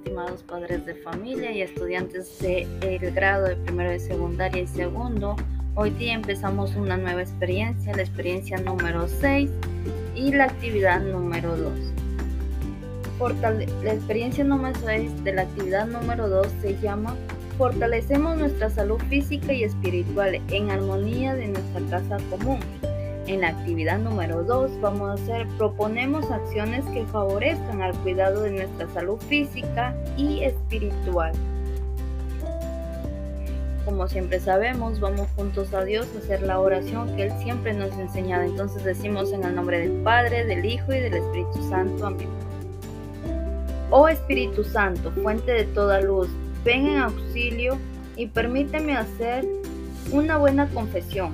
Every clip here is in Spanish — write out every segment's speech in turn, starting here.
estimados padres de familia y estudiantes del grado de primero de secundaria y segundo. Hoy día empezamos una nueva experiencia, la experiencia número 6 y la actividad número 2. la experiencia número 6 de la actividad número 2 se llama Fortalecemos nuestra salud física y espiritual en armonía de nuestra casa común. En la actividad número 2 vamos a hacer, proponemos acciones que favorezcan al cuidado de nuestra salud física y espiritual. Como siempre sabemos, vamos juntos a Dios a hacer la oración que Él siempre nos ha enseñado. Entonces decimos en el nombre del Padre, del Hijo y del Espíritu Santo. Amén. Oh Espíritu Santo, fuente de toda luz, ven en auxilio y permíteme hacer una buena confesión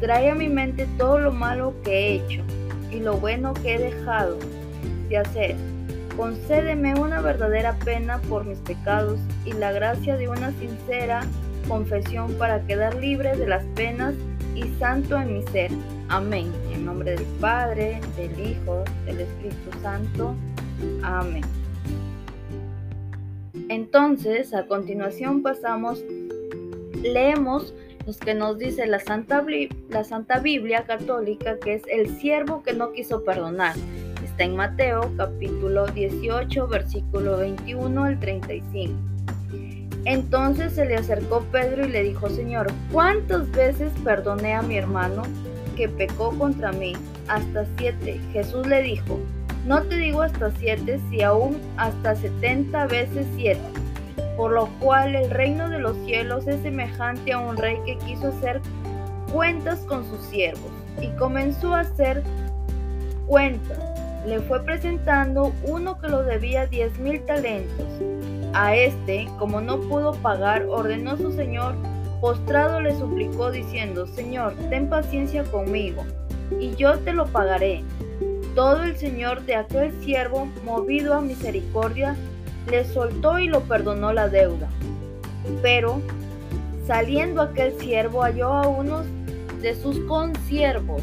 Trae a mi mente todo lo malo que he hecho y lo bueno que he dejado de hacer. Concédeme una verdadera pena por mis pecados y la gracia de una sincera confesión para quedar libre de las penas y santo en mi ser. Amén. En nombre del Padre, del Hijo, del Espíritu Santo. Amén. Entonces, a continuación pasamos, leemos los que nos dice la Santa, la Santa Biblia católica, que es el siervo que no quiso perdonar. Está en Mateo capítulo 18, versículo 21 al 35. Entonces se le acercó Pedro y le dijo, Señor, ¿cuántas veces perdoné a mi hermano que pecó contra mí? Hasta siete. Jesús le dijo, no te digo hasta siete, si aún hasta setenta veces siete por lo cual el reino de los cielos es semejante a un rey que quiso hacer cuentas con sus siervos y comenzó a hacer cuentas. Le fue presentando uno que lo debía diez mil talentos. A este, como no pudo pagar, ordenó su señor, postrado le suplicó diciendo, Señor, ten paciencia conmigo, y yo te lo pagaré. Todo el señor de aquel siervo, movido a misericordia, le soltó y lo perdonó la deuda. Pero, saliendo aquel siervo, halló a unos de sus consiervos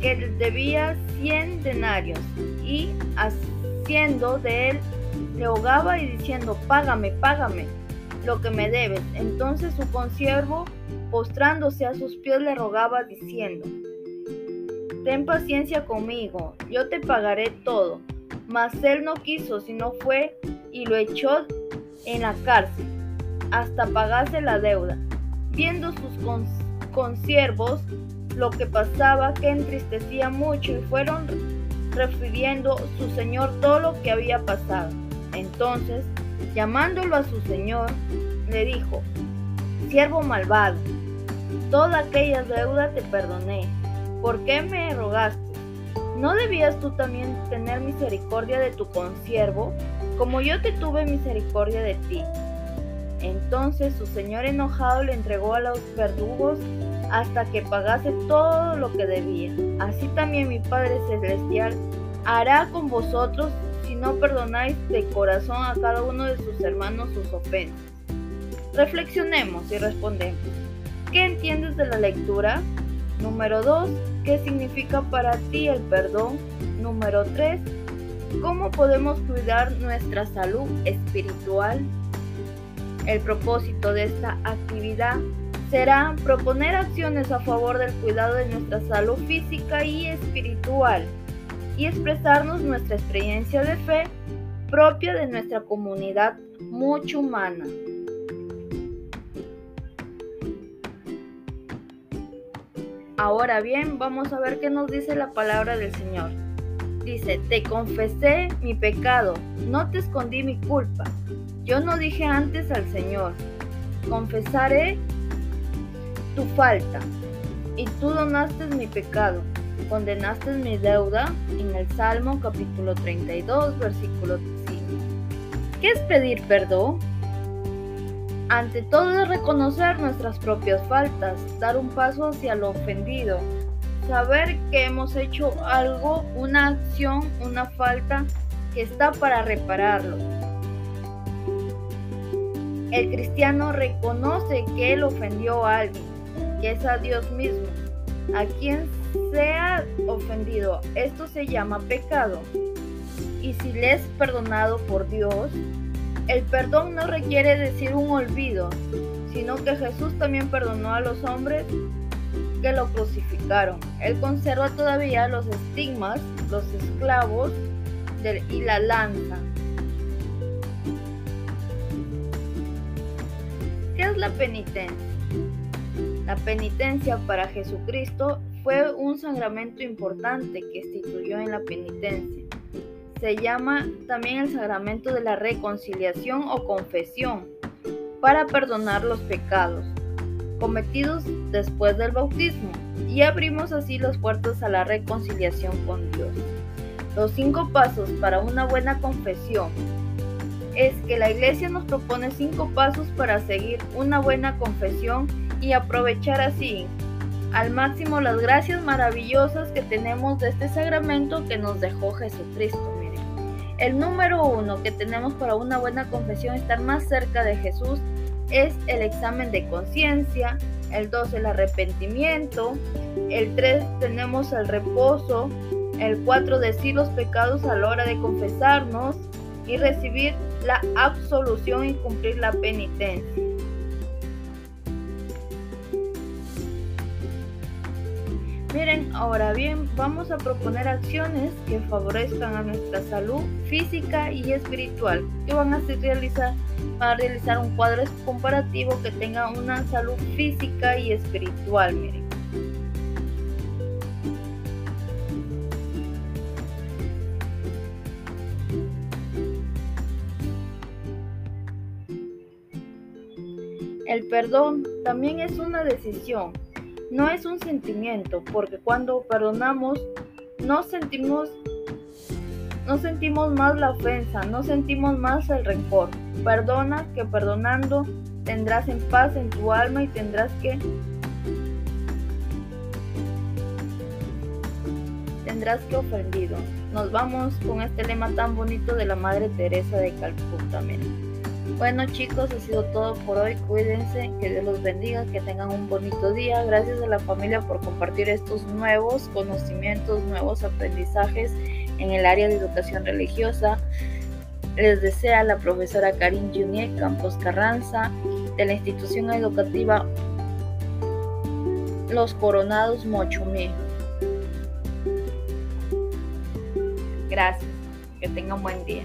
que debía cien denarios y haciendo de él le ahogaba y diciendo, págame, págame lo que me debes. Entonces su consiervo, postrándose a sus pies, le rogaba diciendo, Ten paciencia conmigo, yo te pagaré todo. Mas él no quiso, sino fue y lo echó en la cárcel, hasta pagase la deuda. Viendo sus consiervos lo que pasaba, que entristecía mucho, y fueron refiriendo su señor todo lo que había pasado. Entonces, llamándolo a su señor, le dijo, siervo malvado, toda aquella deuda te perdoné ¿Por qué me rogaste? ¿No debías tú también tener misericordia de tu consiervo, como yo te tuve misericordia de ti? Entonces su señor enojado le entregó a los verdugos hasta que pagase todo lo que debía. Así también mi Padre Celestial hará con vosotros si no perdonáis de corazón a cada uno de sus hermanos sus ofensas. Reflexionemos y respondemos. ¿Qué entiendes de la lectura? Número 2. ¿Qué significa para ti el perdón? Número 3. ¿Cómo podemos cuidar nuestra salud espiritual? El propósito de esta actividad será proponer acciones a favor del cuidado de nuestra salud física y espiritual y expresarnos nuestra experiencia de fe propia de nuestra comunidad mucho humana. Ahora bien, vamos a ver qué nos dice la palabra del Señor. Dice, te confesé mi pecado, no te escondí mi culpa. Yo no dije antes al Señor, confesaré tu falta, y tú donaste mi pecado, condenaste mi deuda en el Salmo capítulo 32, versículo 5. ¿Qué es pedir perdón? Ante todo es reconocer nuestras propias faltas, dar un paso hacia lo ofendido, saber que hemos hecho algo, una acción, una falta que está para repararlo. El cristiano reconoce que él ofendió a alguien, que es a Dios mismo, a quien sea ofendido. Esto se llama pecado. y si le es perdonado por Dios, el perdón no requiere decir un olvido, sino que Jesús también perdonó a los hombres que lo crucificaron. Él conserva todavía los estigmas, los esclavos y la lanza. ¿Qué es la penitencia? La penitencia para Jesucristo fue un sacramento importante que instituyó en la penitencia. Se llama también el sacramento de la reconciliación o confesión para perdonar los pecados cometidos después del bautismo y abrimos así las puertas a la reconciliación con Dios. Los cinco pasos para una buena confesión es que la iglesia nos propone cinco pasos para seguir una buena confesión y aprovechar así al máximo las gracias maravillosas que tenemos de este sacramento que nos dejó Jesucristo. El número uno que tenemos para una buena confesión, estar más cerca de Jesús, es el examen de conciencia. El 2 el arrepentimiento. El 3 tenemos el reposo. El 4 decir los pecados a la hora de confesarnos y recibir la absolución y cumplir la penitencia. Miren, ahora bien, vamos a proponer acciones que favorezcan a nuestra salud física y espiritual, que van a realizar, a realizar un cuadro comparativo que tenga una salud física y espiritual, miren. El perdón también es una decisión no es un sentimiento, porque cuando perdonamos no sentimos no sentimos más la ofensa, no sentimos más el rencor. Perdona que perdonando tendrás en paz en tu alma y tendrás que tendrás que ofendido. Nos vamos con este lema tan bonito de la Madre Teresa de Calcuta. Bueno chicos, ha sido todo por hoy. Cuídense, que Dios los bendiga, que tengan un bonito día. Gracias a la familia por compartir estos nuevos conocimientos, nuevos aprendizajes en el área de educación religiosa. Les desea la profesora Karin Junier Campos Carranza de la institución educativa Los Coronados Mochumí. Gracias, que tengan buen día.